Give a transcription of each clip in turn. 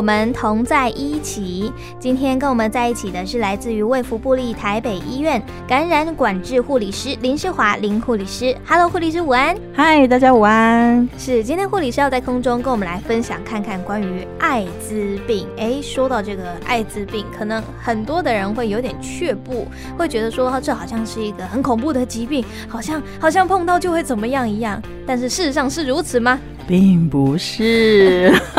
我们同在一起。今天跟我们在一起的是来自于卫福部立台北医院感染管制护理师林诗华林护理师。Hello，护理师午安。嗨，大家午安。是，今天护理师要在空中跟我们来分享看看关于艾滋病。哎，说到这个艾滋病，可能很多的人会有点却步，会觉得说这好像是一个很恐怖的疾病，好像好像碰到就会怎么样一样。但是事实上是如此吗？并不是，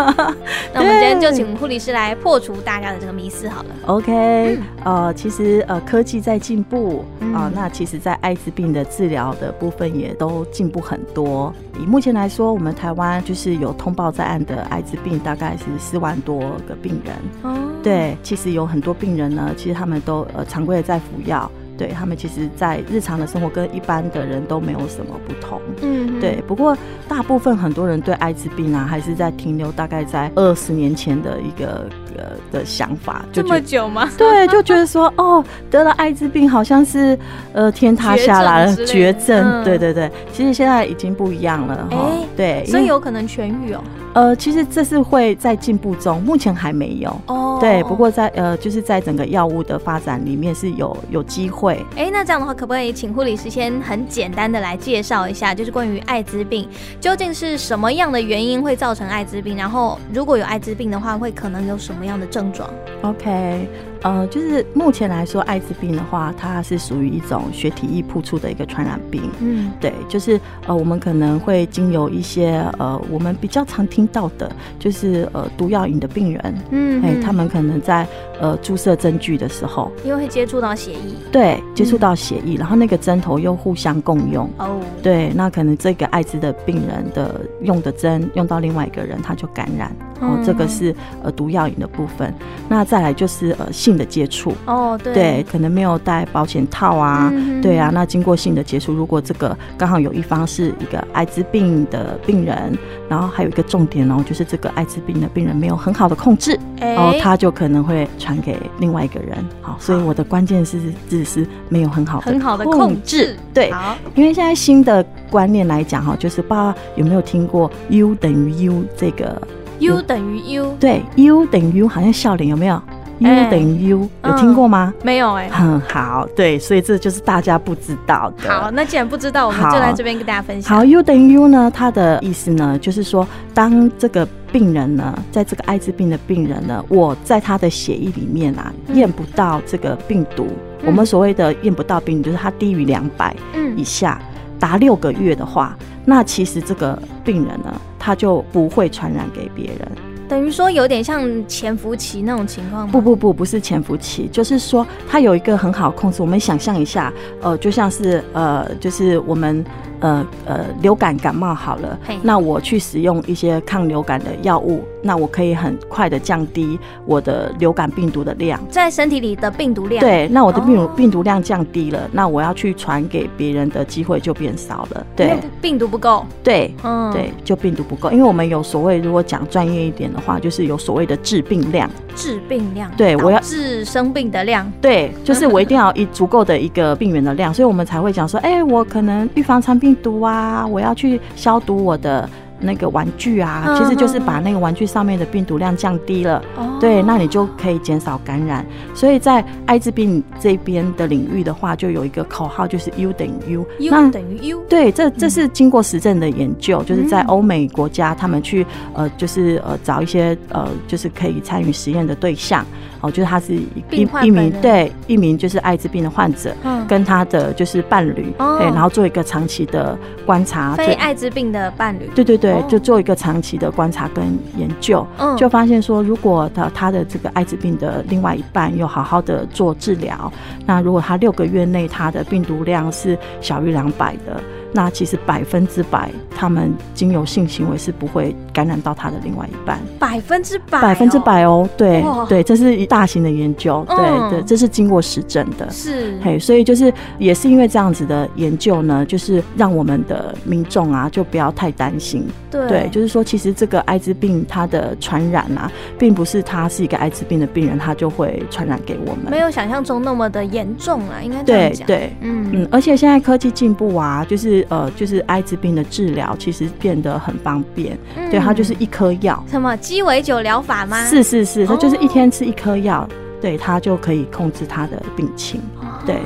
那我们今天就请护理师来破除大家的这个迷思好了。OK，、嗯、呃，其实呃科技在进步啊、那其实在艾滋病的治疗的部分也都进步很多。以目前来说，我们台湾就是有通报在案的艾滋病大概是四万多个病人。哦，对，其实有很多病人呢，其实他们都呃常规的在服药。对，他们其实，在日常的生活跟一般的人都没有什么不同。嗯，对。不过，大部分很多人对艾滋病啊，还是在停留大概在二十年前的一个呃的想法。这么久吗？对，就觉得说，哦，得了艾滋病好像是呃天塌下来了，绝症。嗯、对对对，其实现在已经不一样了。哈、欸，对，所以有可能痊愈哦。呃，其实这是会在进步中，目前还没有。哦，对。不过在呃，就是在整个药物的发展里面是有有机会。哎，那这样的话，可不可以请护理师先很简单的来介绍一下，就是关于艾滋病究竟是什么样的原因会造成艾滋病？然后如果有艾滋病的话，会可能有什么样的症状？OK。呃，就是目前来说，艾滋病的话，它是属于一种血体易扑出的一个传染病。嗯，对，就是呃，我们可能会经由一些呃，我们比较常听到的，就是呃，毒药瘾的病人，嗯，哎，他们可能在呃注射针具的时候，因为会接触到血液，对，接触到血液，嗯，然后那个针头又互相共用，哦，对，那可能这个艾滋的病人的用的针用到另外一个人，他就感染，哦，这个是呃毒药瘾的部分。那再来就是呃性的接触。哦，对，对，可能没有戴保险套啊，嗯、对啊，那经过性的接触，如果这个刚好有一方是一个艾滋病的病人，然后还有一个重点哦，就是这个艾滋病的病人没有很好的控制，然后他就可能会传给另外一个人。好，所以我的关键是只是没有很好的很好的控制，对，好，因为现在新的观念来讲哈，就是不知道有没有听过 U 等于 U 这个 U 等于 U，对，U 等于 U 好像笑脸有没有？U 等于 U，有听过吗？没有哎。很好，对，所以这就是大家不知道的。好，那既然不知道，我们就来这边跟大家分享。好，U 等于 U 呢，它的意思呢，就是说，当这个病人呢，在这个艾滋病的病人呢，我在他的血液里面啊，验不到这个病毒。我们所谓的验不到病毒，就是它低于两百以下，达六个月的话，那其实这个病人呢，他就不会传染给别人。等于说有点像潜伏期那种情况吗？不不不，不是潜伏期，就是说他有一个很好控制。我们想象一下，呃，就像是呃，就是我们。呃呃，流感感冒好了，那我去使用一些抗流感的药物，那我可以很快的降低我的流感病毒的量，在身体里的病毒量。对，那我的病毒、哦、病毒量降低了，那我要去传给别人的机会就变少了。对，病毒不够。对，嗯，对，就病毒不够，因为我们有所谓，如果讲专业一点的话，就是有所谓的致病量。致病量。对，我要致生病的量。对，就是我一定要一足够的一个病源的量，所以我们才会讲说，哎、欸，我可能预防肠病。病毒啊！我要去消毒我的那个玩具啊，其实就是把那个玩具上面的病毒量降低了。哦，对，那你就可以减少感染。所以在艾滋病这边的领域的话，就有一个口号，就是 U 等于 U，U 等于 U。对，这这是经过实证的研究，就是在欧美国家，他们去呃，就是呃找一些呃，就是可以参与实验的对象。哦，就是他是一一名对一名就是艾滋病的患者，嗯，跟他的就是伴侣，哦，对，然后做一个长期的观察，非艾滋病的伴侣，对对对，就做一个长期的观察跟研究，嗯，就发现说，如果他他的这个艾滋病的另外一半有好好的做治疗，那如果他六个月内他的病毒量是小于两百的。那其实百分之百，他们经由性行为是不会感染到他的另外一半。百分之百，百分之百哦，对对，这是一大型的研究，对对，这是经过实证的。是，嘿，所以就是也是因为这样子的研究呢，就是让我们的民众啊，就不要太担心。对，就是说，其实这个艾滋病它的传染啊，并不是他是一个艾滋病的病人，他就会传染给我们。没有想象中那么的严重啊，应该。对对，嗯嗯，而且现在科技进步啊，就是。实呃，就是艾滋病的治疗其实变得很方便。嗯、对，它就是一颗药。什么鸡尾酒疗法吗？是是是，它就是一天吃一颗药，对，它就可以控制它的病情。对。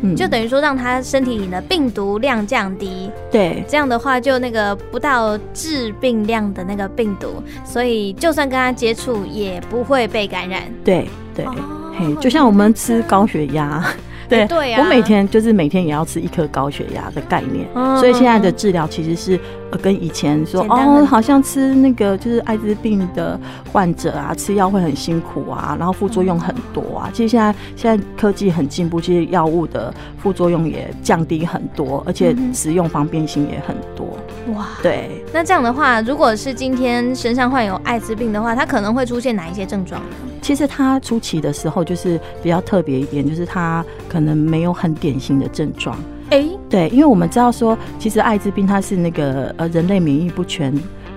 嗯、就等于说，让他身体里的病毒量降低，对，这样的话就那个不到致病量的那个病毒，所以就算跟他接触也不会被感染。对对，哦、嘿，就像我们吃高血压。对，对啊，我每天就是每天也要吃一颗高血压的概念，嗯、所以现在的治疗其实是呃跟以前说哦，好像吃那个就是艾滋病的患者啊，吃药会很辛苦啊，然后副作用很多啊。其实现在现在科技很进步，其实药物的副作用也降低很多，而且使用方便性也很多。哇，对。那这样的话，如果是今天身上患有艾滋病的话，它可能会出现哪一些症状呢？其实它初期的时候就是比较特别一点，就是它可能没有很典型的症状。哎、欸，对，因为我们知道说，其实艾滋病它是那个呃人类免疫不全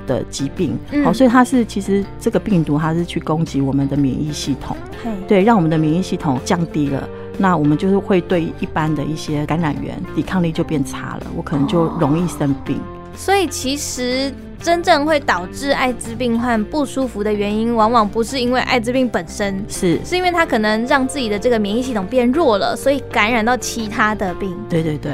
的疾病，好、嗯，所以它是其实这个病毒它是去攻击我们的免疫系统，对，让我们的免疫系统降低了，那我们就是会对一般的一些感染源抵抗力就变差了，我可能就容易生病。哦所以其实真正会导致艾滋病患不舒服的原因，往往不是因为艾滋病本身，是是因为他可能让自己的这个免疫系统变弱了，所以感染到其他的病。对对对，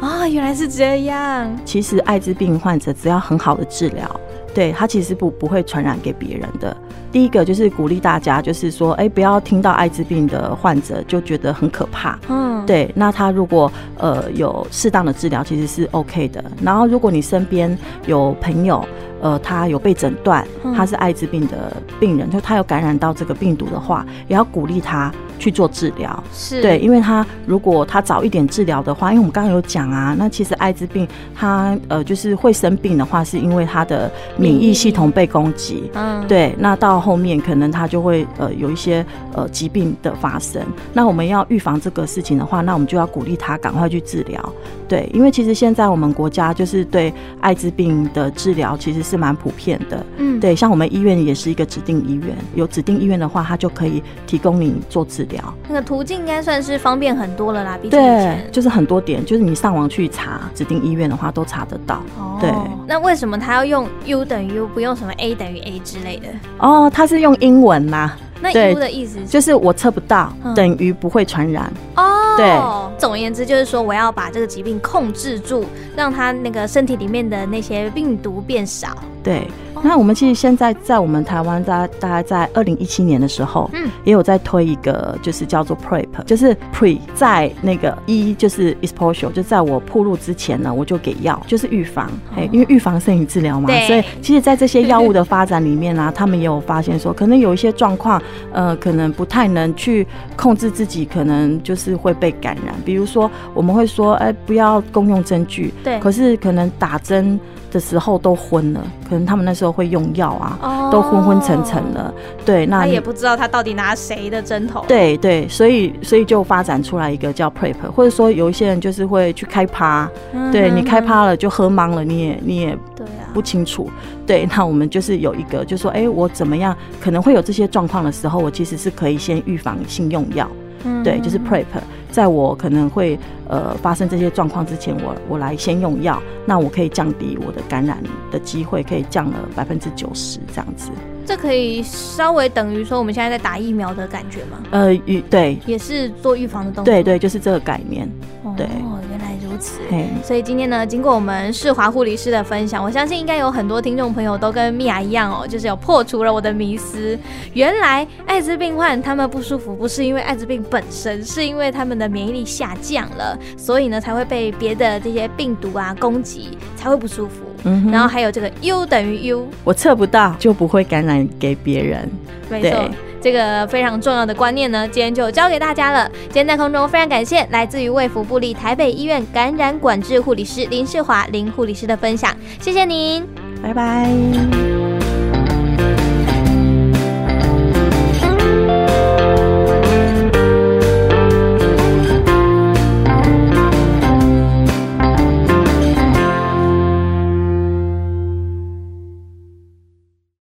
啊、哦，原来是这样。其实艾滋病患者只要很好的治疗，对他其实不不会传染给别人的。第一个就是鼓励大家，就是说，哎，不要听到艾滋病的患者就觉得很可怕。嗯，对。那他如果呃有适当的治疗，其实是 OK 的。然后，如果你身边有朋友，呃，他有被诊断他是艾滋病的病人，就他有感染到这个病毒的话，也要鼓励他去做治疗。是对，因为他如果他早一点治疗的话，因为我们刚刚有讲啊，那其实艾滋病他呃就是会生病的话，是因为他的免疫系统被攻击。嗯，对。那到后面可能他就会呃有一些呃疾病的发生。那我们要预防这个事情的话，那我们就要鼓励他赶快去治疗。对，因为其实现在我们国家就是对艾滋病的治疗其实是蛮普遍的。嗯，对，像我们医院也是一个指定医院，有指定医院的话，他就可以提供你做治疗。那个途径应该算是方便很多了啦，比对，就是很多点，就是你上网去查指定医院的话，都查得到。哦，对。那为什么他要用 U 等于 U，不用什么 A 等于 A 之类的？哦，他是用英文啦。那 U 的意思就是我测不到，嗯、等于不会传染。哦，对。总而言之，就是说我要把这个疾病控制住，让他那个身体里面的那些病毒变少。对。那我们其实现在在我们台湾，大大概在二零一七年的时候，嗯，也有在推一个，就是叫做 PrEP，就是 Pre 在那个 E 就是 Exposure，就在我暴露之前呢，我就给药，就是预防，嘿，因为预防胜于治疗嘛，所以其实，在这些药物的发展里面呢、啊，他们也有发现说，可能有一些状况，呃，可能不太能去控制自己，可能就是会被感染。比如说，我们会说，哎，不要共用针具，对，可是可能打针的时候都昏了，可能他们那时候会用药啊，哦、都昏昏沉沉了。对，那他也不知道他到底拿谁的针头。对对，所以所以就发展出来一个叫 PrEP，或者说有一些人就是会去开趴，嗯、对你开趴了就喝茫了，你也你也不清楚。对，那我们就是有一个，就说哎，我怎么样可能会有这些状况的时候，我其实是可以先预防性用药。嗯、对，就是 PrEP，在我可能会呃发生这些状况之前，我我来先用药，那我可以降低我的感染的机会，可以降了百分之九十这样子。这可以稍微等于说我们现在在打疫苗的感觉吗？呃，预对，也是做预防的动作。对对，就是这个概念。对。所以今天呢，经过我们世华护理师的分享，我相信应该有很多听众朋友都跟米娅一样哦，就是有破除了我的迷思。原来艾滋病患他们不舒服，不是因为艾滋病本身，是因为他们的免疫力下降了，所以呢才会被别的这些病毒啊攻击，才会不舒服。嗯，然后还有这个 U 等于 U，我测不到就不会感染给别人。没错。这个非常重要的观念呢，今天就教给大家了。今天在空中非常感谢来自于卫福部立台北医院感染管制护理师林世华林护理师的分享，谢谢您，拜拜。